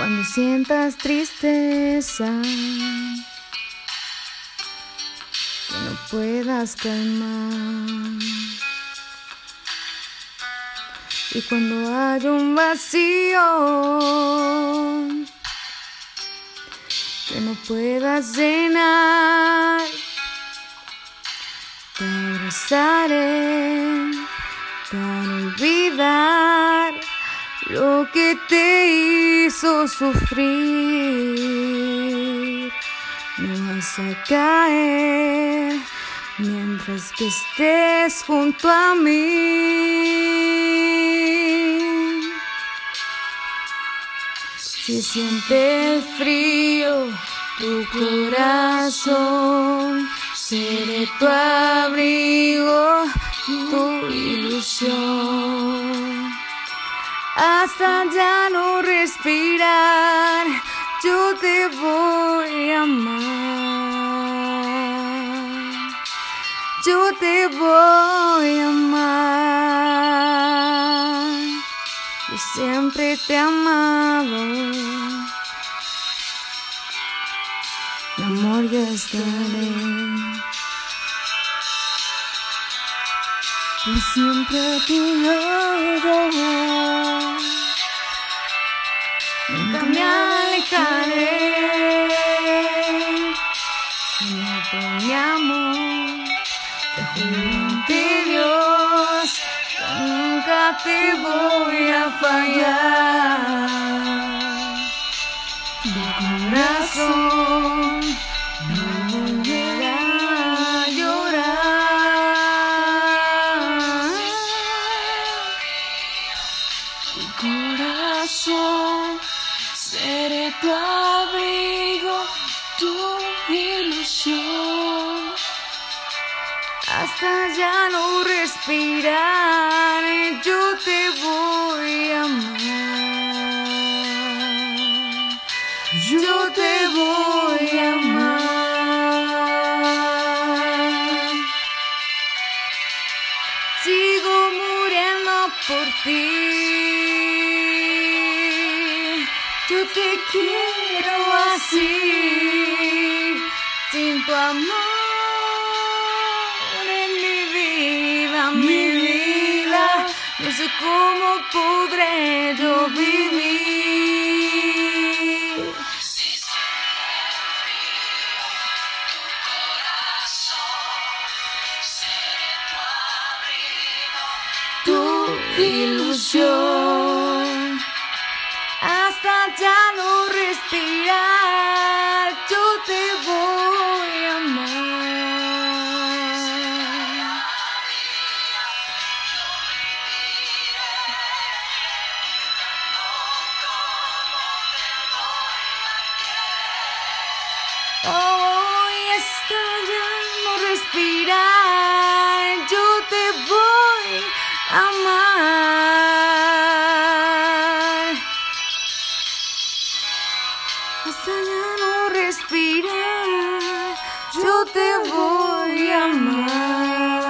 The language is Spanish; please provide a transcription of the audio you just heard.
Cuando sientas tristeza que no puedas calmar. Y cuando hay un vacío que no puedas llenar, te abrazaré para olvidar que te hizo sufrir. No vas a caer mientras que estés junto a mí. Si siente el frío, tu corazón, seré tu abrigo, tu ilusión. Ya no respirar, yo te voy a amar. Yo te voy a amar. Yo siempre te he amado. Mi amor, yo estaré. Por siempre tu lado. Nunca me alejaré. Por mi amor. Te Dios nunca te voy a fallar. Tu corazón no volverá a llorar. Tu corazón seré tu abrigo, tu ilusión. Hasta ya no respirar, yo te voy a amar. Yo te voy a amar. Sigo muriendo por ti. Yo te quiero así, sin tu amor en mi vida, mi vida. No sé cómo podré yo vivir. tu ilusión hasta ya no respirar yo te voy a amar. Hoy hasta ya no respirar hasta no respirar, yo te voy a amar.